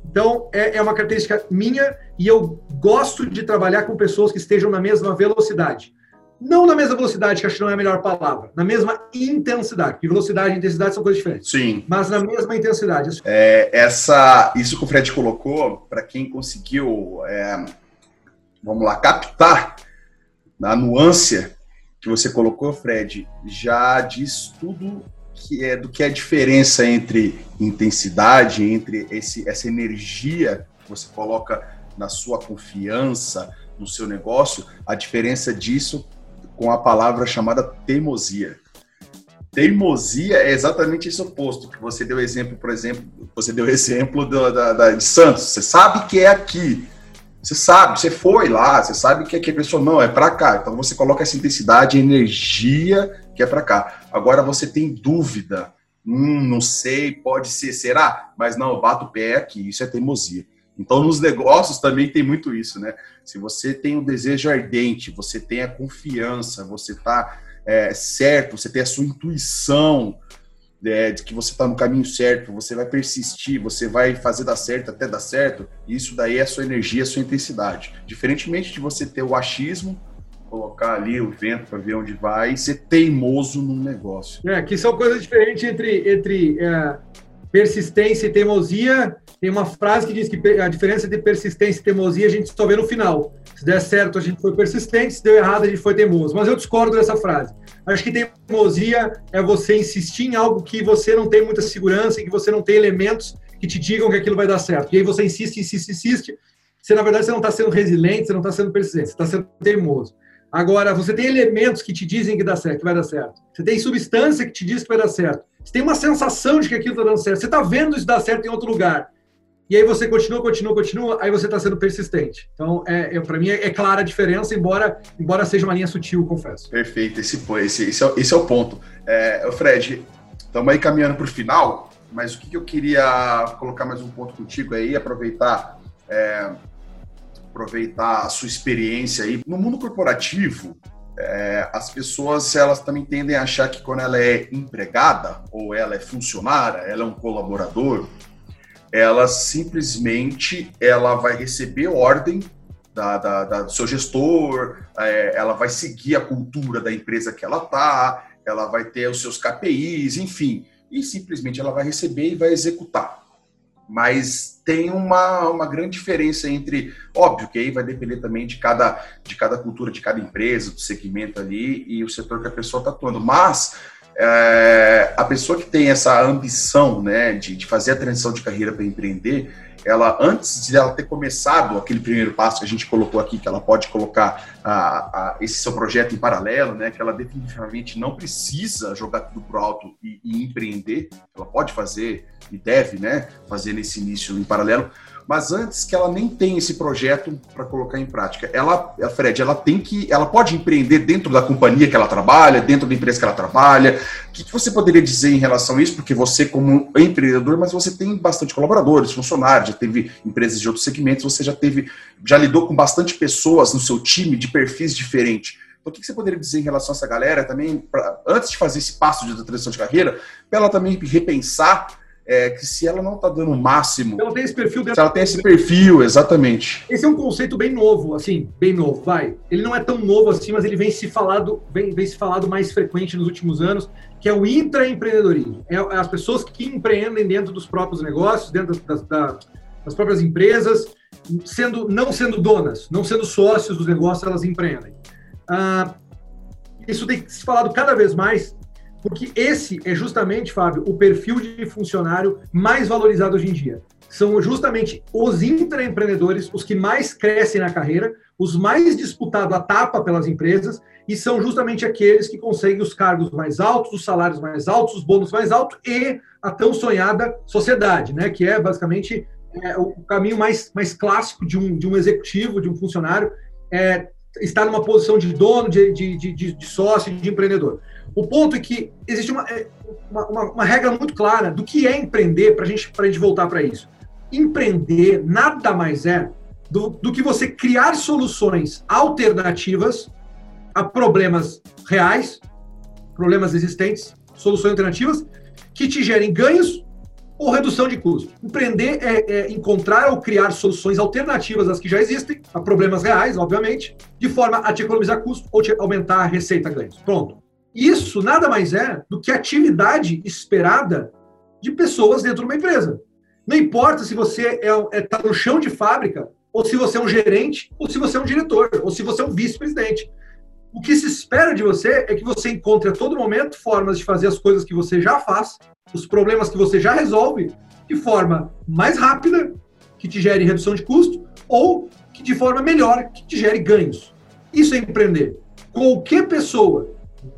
Então, é, é uma característica minha e eu gosto de trabalhar com pessoas que estejam na mesma velocidade não na mesma velocidade, que acho que não é a melhor palavra, na mesma intensidade, porque velocidade e intensidade são coisas diferentes. Sim. Mas na mesma intensidade. É, essa, isso que o Fred colocou, para quem conseguiu, é, vamos lá, captar a nuance que você colocou, Fred, já diz tudo que é do que é a diferença entre intensidade, entre esse, essa energia que você coloca na sua confiança, no seu negócio, a diferença disso com a palavra chamada teimosia. Teimosia é exatamente esse oposto que você deu exemplo, por exemplo, você deu exemplo do, da, da, de Santos. Você sabe que é aqui, você sabe, você foi lá, você sabe que, que a pessoa não é para cá. Então você coloca essa intensidade, energia que é para cá. Agora você tem dúvida, hum, não sei, pode ser, será? Mas não, bato o pé aqui. Isso é teimosia. Então, nos negócios também tem muito isso, né? Se você tem um desejo ardente, você tem a confiança, você está é, certo, você tem a sua intuição é, de que você está no caminho certo, você vai persistir, você vai fazer dar certo até dar certo, isso daí é a sua energia, a sua intensidade. Diferentemente de você ter o achismo, colocar ali o vento para ver onde vai e ser teimoso no negócio. É, que são coisas diferentes entre, entre é, persistência e teimosia tem uma frase que diz que a diferença de persistência e teimosia a gente só vê no final. Se der certo, a gente foi persistente, se deu errado, a gente foi teimoso. Mas eu discordo dessa frase. Acho que teimosia é você insistir em algo que você não tem muita segurança, que você não tem elementos, que te digam que aquilo vai dar certo. E aí você insiste, insiste, insiste. Você, na verdade, você não está sendo resiliente, você não está sendo persistente, você está sendo teimoso. Agora, você tem elementos que te dizem que, dá certo, que vai dar certo. Você tem substância que te diz que vai dar certo. Você tem uma sensação de que aquilo está dando certo. Você está vendo isso dar certo em outro lugar. E aí você continua, continua, continua, aí você está sendo persistente. Então, é, é para mim, é, é, clara a diferença, embora, embora seja uma linha sutil, confesso. Perfeito, esse, esse, esse, é, esse é o ponto. É, Fred, estamos aí caminhando para o final, mas o que, que, eu queria colocar mais um ponto contigo aí, aproveitar, é, aproveitar a sua experiência aí. No mundo corporativo, é, as pessoas elas também tendem a achar que quando ela é empregada ou ela é funcionária, ela é um colaborador, ela simplesmente ela vai receber ordem da, da, da do seu gestor, é, ela vai seguir a cultura da empresa que ela tá, ela vai ter os seus KPIs, enfim, e simplesmente ela vai receber e vai executar. Mas tem uma, uma grande diferença entre, óbvio que aí vai depender também de cada, de cada cultura, de cada empresa, do segmento ali e o setor que a pessoa está atuando. Mas é, a pessoa que tem essa ambição né, de, de fazer a transição de carreira para empreender, ela antes de ela ter começado aquele primeiro passo que a gente colocou aqui, que ela pode colocar a, a, esse seu projeto em paralelo, né, que ela definitivamente não precisa jogar tudo pro alto e, e empreender, ela pode fazer e deve, né, fazer nesse início em paralelo, mas antes que ela nem tenha esse projeto para colocar em prática. Ela, a Fred, ela tem que, ela pode empreender dentro da companhia que ela trabalha, dentro da empresa que ela trabalha. O que, que você poderia dizer em relação a isso? Porque você, como empreendedor, mas você tem bastante colaboradores, funcionários, já teve empresas de outros segmentos, você já teve, já lidou com bastante pessoas no seu time de perfis diferentes. Então, o que você poderia dizer em relação a essa galera também, pra, antes de fazer esse passo de transição de carreira, para ela também repensar é, que se ela não está dando o máximo. Ela tem esse perfil Se ela tem esse perfil, exatamente. Esse é um conceito bem novo, assim, bem novo, vai. Ele não é tão novo assim, mas ele vem se falado, vem, vem se falado mais frequente nos últimos anos, que é o intraempreendedorismo. É, é as pessoas que empreendem dentro dos próprios negócios, dentro das, das, das próprias empresas, sendo, não sendo donas, não sendo sócios dos negócios, elas empreendem. Ah, isso tem se falado cada vez mais porque esse é justamente, Fábio, o perfil de funcionário mais valorizado hoje em dia. São justamente os intraempreendedores os que mais crescem na carreira, os mais disputados a tapa pelas empresas, e são justamente aqueles que conseguem os cargos mais altos, os salários mais altos, os bônus mais altos e a tão sonhada sociedade, né? que é basicamente é, o caminho mais, mais clássico de um, de um executivo, de um funcionário, é, estar numa posição de dono, de, de, de, de sócio, de empreendedor. O ponto é que existe uma, é, uma, uma, uma regra muito clara do que é empreender para gente, a gente voltar para isso. Empreender nada mais é do, do que você criar soluções alternativas a problemas reais, problemas existentes, soluções alternativas que te gerem ganhos ou redução de custo. Empreender é, é, encontrar ou criar soluções alternativas às que já existem, a problemas reais, obviamente, de forma a te economizar custo ou te aumentar a receita ganhos. Pronto. Isso nada mais é do que atividade esperada de pessoas dentro de uma empresa. Não importa se você está é, é, tá no chão de fábrica, ou se você é um gerente, ou se você é um diretor, ou se você é um vice-presidente. O que se espera de você é que você encontre a todo momento formas de fazer as coisas que você já faz, os problemas que você já resolve, de forma mais rápida, que te gere redução de custo, ou que de forma melhor, que te gere ganhos. Isso é empreender. Qualquer pessoa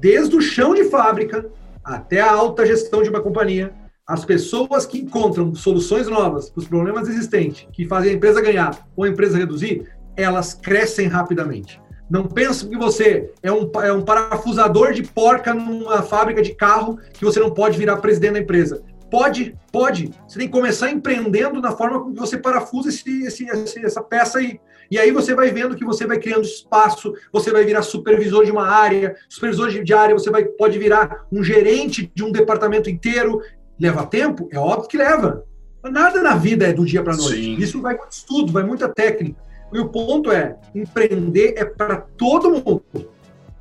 desde o chão de fábrica até a alta gestão de uma companhia, as pessoas que encontram soluções novas para os problemas existentes, que fazem a empresa ganhar ou a empresa reduzir, elas crescem rapidamente. Não pense que você é um, é um parafusador de porca numa fábrica de carro que você não pode virar presidente da empresa. Pode, pode. Você tem que começar empreendendo na forma como você parafusa esse, esse, essa peça aí. E aí você vai vendo que você vai criando espaço, você vai virar supervisor de uma área, supervisor de área, você vai, pode virar um gerente de um departamento inteiro. Leva tempo? É óbvio que leva. Nada na vida é do dia para a noite. Sim. Isso vai muito estudo, vai muita técnica. E o ponto é, empreender é para todo mundo.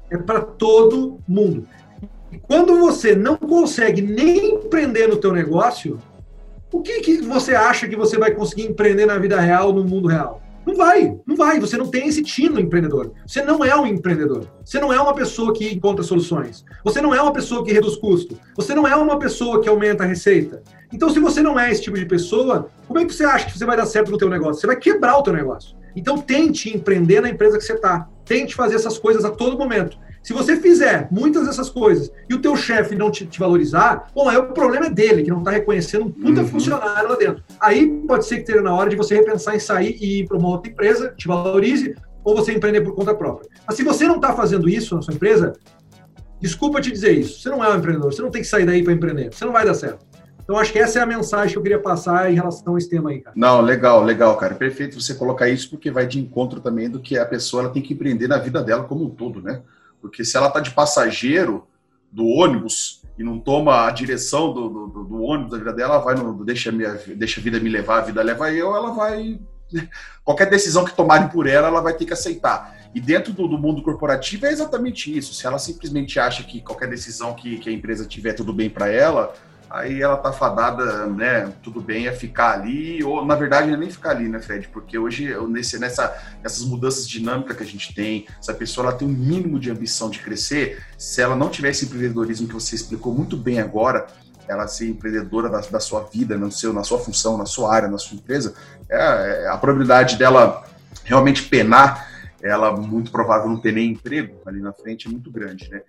É para todo mundo. E quando você não consegue nem empreender no teu negócio, o que, que você acha que você vai conseguir empreender na vida real, no mundo real? Não vai, não vai. Você não tem esse tino empreendedor. Você não é um empreendedor. Você não é uma pessoa que encontra soluções. Você não é uma pessoa que reduz custo. Você não é uma pessoa que aumenta a receita. Então, se você não é esse tipo de pessoa, como é que você acha que você vai dar certo no teu negócio? Você vai quebrar o teu negócio. Então, tente empreender na empresa que você está. Tente fazer essas coisas a todo momento. Se você fizer muitas dessas coisas e o teu chefe não te, te, valorizar, bom, aí o problema é dele, que não está reconhecendo um puta uhum. funcionário lá dentro. Aí pode ser que esteja na hora de você repensar em sair e ir para uma outra empresa, te valorize, ou você empreender por conta própria. Mas se você não está fazendo isso na sua empresa, desculpa te dizer isso, você não é um empreendedor, você não tem que sair daí para empreender, você não vai dar certo. Então, acho que essa é a mensagem que eu queria passar em relação a esse tema aí, cara. Não, legal, legal, cara. Perfeito você colocar isso, porque vai de encontro também do que a pessoa ela tem que empreender na vida dela como um todo, né? Porque se ela está de passageiro do ônibus e não toma a direção do, do, do ônibus da vida dela, ela vai no deixa, minha, deixa a vida me levar, a vida leva eu, ela vai. Qualquer decisão que tomarem por ela, ela vai ter que aceitar. E dentro do, do, mundo corporativo é exatamente isso. Se ela simplesmente acha que qualquer decisão que, que a empresa tiver tudo bem para ela, aí ela tá fadada, né, tudo bem, é ficar ali, ou na verdade nem ficar ali, né, Fred? Porque hoje, nesse, nessa, nessas mudanças dinâmicas que a gente tem, se a pessoa ela tem um mínimo de ambição de crescer, se ela não tiver esse empreendedorismo que você explicou muito bem agora, ela ser empreendedora da, da sua vida, no seu, na sua função, na sua área, na sua empresa, é, é a probabilidade dela realmente penar ela muito provável não ter nem emprego ali na frente é muito grande, né?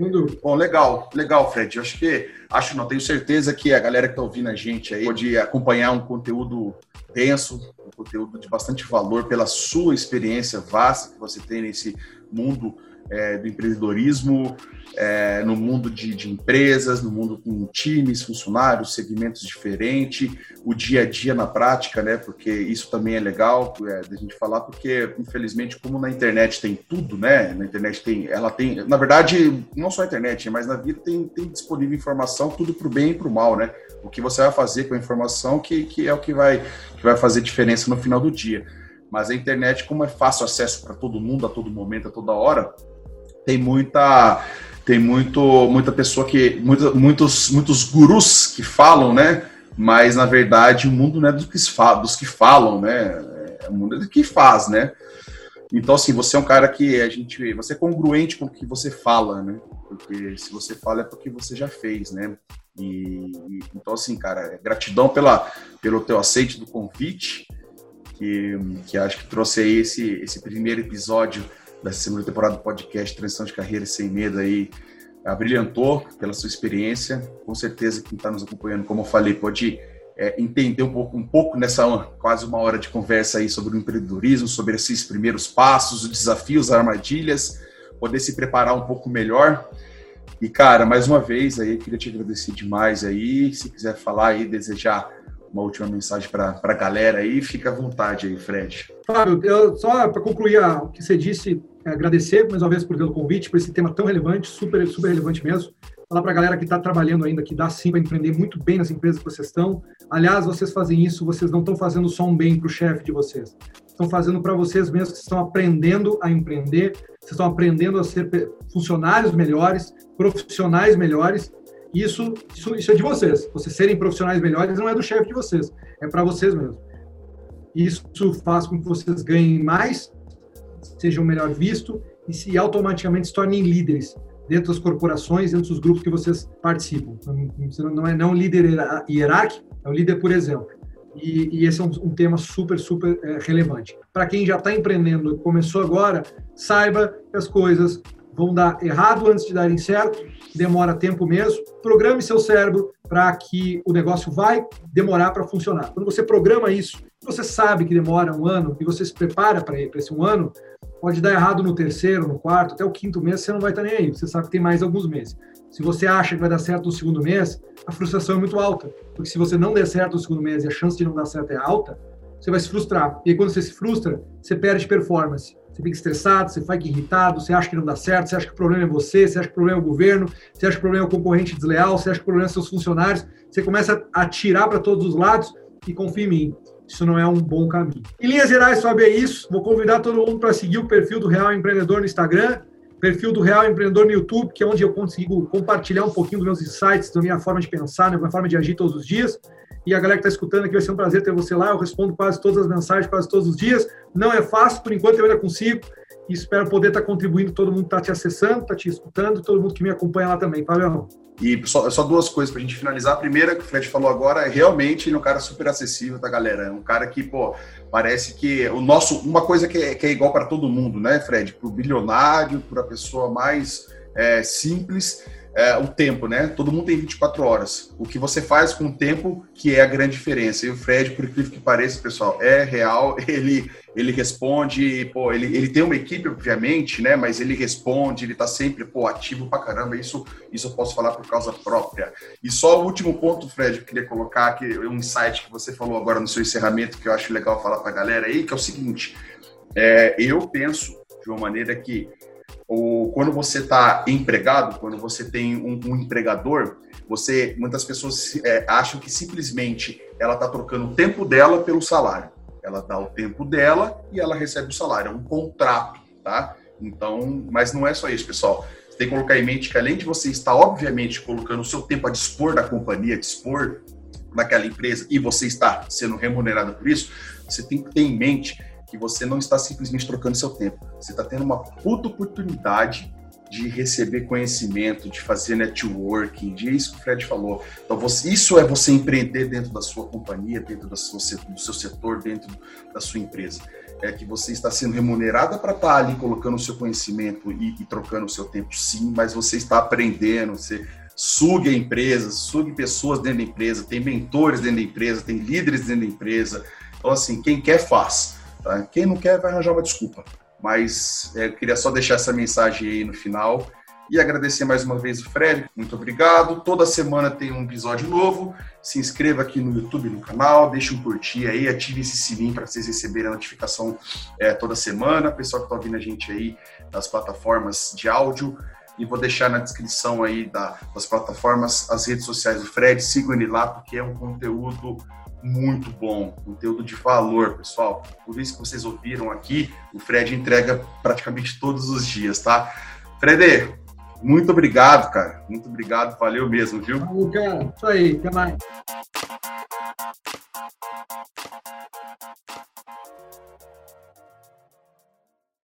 Bom, legal, legal, Fred. Eu acho que, acho não, tenho certeza que a galera que está ouvindo a gente aí pode acompanhar um conteúdo denso, um conteúdo de bastante valor pela sua experiência vasta que você tem nesse mundo é, do empreendedorismo, é, no mundo de, de, empresas, no mundo com times, funcionários, segmentos diferentes, o dia a dia na prática, né? Porque isso também é legal é, da gente falar, porque infelizmente, como na internet tem tudo, né? Na internet tem, ela tem, na verdade, não só a internet, mas na vida tem, tem disponível informação, tudo para o bem e para o mal, né? O que você vai fazer com a informação que, que é o que vai, que vai fazer diferença no final do dia. Mas a internet, como é fácil acesso para todo mundo, a todo momento, a toda hora, tem muita tem muito muita pessoa que muitos muitos muitos gurus que falam, né? Mas na verdade o mundo não é dos que, dos que falam, né? É o mundo é do que faz, né? Então assim, você é um cara que a gente, você é congruente com o que você fala, né? Porque se você fala é porque você já fez, né? E, e então assim, cara, gratidão pela pelo teu aceite do convite, que que acho que trouxe aí esse esse primeiro episódio da segunda temporada do podcast Transição de Carreira Sem Medo aí brilhantou pela sua experiência. Com certeza quem está nos acompanhando, como eu falei, pode é, entender um pouco, um pouco nessa quase uma hora de conversa aí sobre o empreendedorismo, sobre esses primeiros passos, os desafios, as armadilhas, poder se preparar um pouco melhor. E cara, mais uma vez aí queria te agradecer demais aí. Se quiser falar aí, desejar uma última mensagem para a galera aí, fica à vontade aí, Fred. Fábio, eu, só para concluir o que você disse, é, agradecer mais uma vez por pelo convite, por esse tema tão relevante, super, super relevante mesmo. Falar para a galera que está trabalhando ainda, que dá sim para empreender muito bem nas empresas que vocês estão. Aliás, vocês fazem isso, vocês não estão fazendo só um bem para o chefe de vocês. Estão fazendo para vocês mesmos, que estão aprendendo a empreender, vocês estão aprendendo a ser funcionários melhores, profissionais melhores isso, isso, isso é de vocês. Vocês serem profissionais melhores não é do chefe de vocês, é para vocês mesmo. Isso faz com que vocês ganhem mais, sejam melhor vistos e se automaticamente se tornem líderes dentro das corporações, dentro dos grupos que vocês participam. Você não é não um líder hierárquico, é um líder por exemplo. E, e esse é um, um, tema super, super é, relevante. Para quem já está empreendendo, começou agora, saiba que as coisas vão dar errado antes de darem certo, demora tempo mesmo. Programe seu cérebro para que o negócio vai demorar para funcionar. Quando você programa isso, você sabe que demora um ano e você se prepara para esse um ano, pode dar errado no terceiro, no quarto, até o quinto mês, você não vai estar nem aí. Você sabe que tem mais alguns meses. Se você acha que vai dar certo no segundo mês, a frustração é muito alta. Porque se você não der certo no segundo mês e a chance de não dar certo é alta, você vai se frustrar. E aí, quando você se frustra, você perde performance você fica estressado, você fica irritado, você acha que não dá certo, você acha que o problema é você, você acha que o problema é o governo, você acha que o problema é o concorrente desleal, você acha que o problema são seus funcionários, você começa a atirar para todos os lados e confia em mim. Isso não é um bom caminho. Em linhas gerais, Fábio, é isso. Vou convidar todo mundo para seguir o perfil do Real Empreendedor no Instagram. perfil do Real Empreendedor no YouTube, que é onde eu consigo compartilhar um pouquinho dos meus insights, da minha forma de pensar, da minha forma de agir todos os dias. E a galera que está escutando aqui vai ser um prazer ter você lá. Eu respondo quase todas as mensagens, quase todos os dias. Não é fácil, por enquanto eu ainda consigo. E espero poder estar tá contribuindo, todo mundo está te acessando, está te escutando, todo mundo que me acompanha lá também. Valeu. E só, só duas coisas para a gente finalizar. A primeira, que o Fred falou agora, é realmente ele é um cara super acessível, tá, galera? É um cara que, pô, parece que o nosso. Uma coisa que é, que é igual para todo mundo, né, Fred? Para o bilionário, para a pessoa mais é, simples é, o tempo, né? Todo mundo tem 24 horas. O que você faz com o tempo que é a grande diferença. E o Fred, por incrível que pareça, pessoal, é real. Ele, ele responde, pô, ele, ele tem uma equipe, obviamente, né? Mas ele responde, ele tá sempre, pô, ativo pra caramba. Isso, isso eu posso falar por causa própria. E só o último ponto, Fred, eu queria colocar que um insight que você falou agora no seu encerramento, que eu acho legal falar pra galera aí, que é o seguinte: é, eu penso de uma maneira que ou quando você está empregado, quando você tem um, um, empregador, você muitas pessoas é, acham que simplesmente ela está trocando o tempo dela pelo salário. Ela dá o tempo dela e ela recebe o salário. É um contrato, tá? Então, mas não é só isso, pessoal. Você tem que colocar em mente que além de você estar, obviamente, colocando o seu tempo a dispor da companhia, a dispor daquela empresa, e você está sendo remunerado por isso, você tem que ter em mente que você não está simplesmente trocando seu tempo. Você está tendo uma puta oportunidade de receber conhecimento, de fazer networking, de isso que o Fred falou. Então, você, isso é você empreender dentro da sua companhia, dentro da sua, do seu setor, dentro da sua empresa. É que você está sendo remunerada para estar ali colocando o seu conhecimento e, e, trocando o seu tempo, sim, mas você está aprendendo, você suga a empresa, sugue pessoas dentro da empresa, tem mentores dentro da empresa, tem líderes dentro da empresa. Então, assim, quem quer faz. Tá? Quem não quer vai arranjar uma desculpa. Mas é, eu queria só deixar essa mensagem aí no final e agradecer mais uma vez o Fred. Muito obrigado. Toda semana tem um episódio novo. Se inscreva aqui no YouTube, no canal, deixe um curtir aí, ative esse sininho para vocês receberem a notificação é, toda semana. Pessoal que está ouvindo a gente aí nas plataformas de áudio. E vou deixar na descrição aí da, das plataformas as redes sociais do Fred. Sigam ele lá, porque é um conteúdo muito bom, conteúdo de valor, pessoal. Por isso que vocês ouviram aqui, o Fred entrega praticamente todos os dias, tá? Fred, muito obrigado, cara. Muito obrigado, valeu mesmo, viu? Valeu, cara. Isso aí, até mais.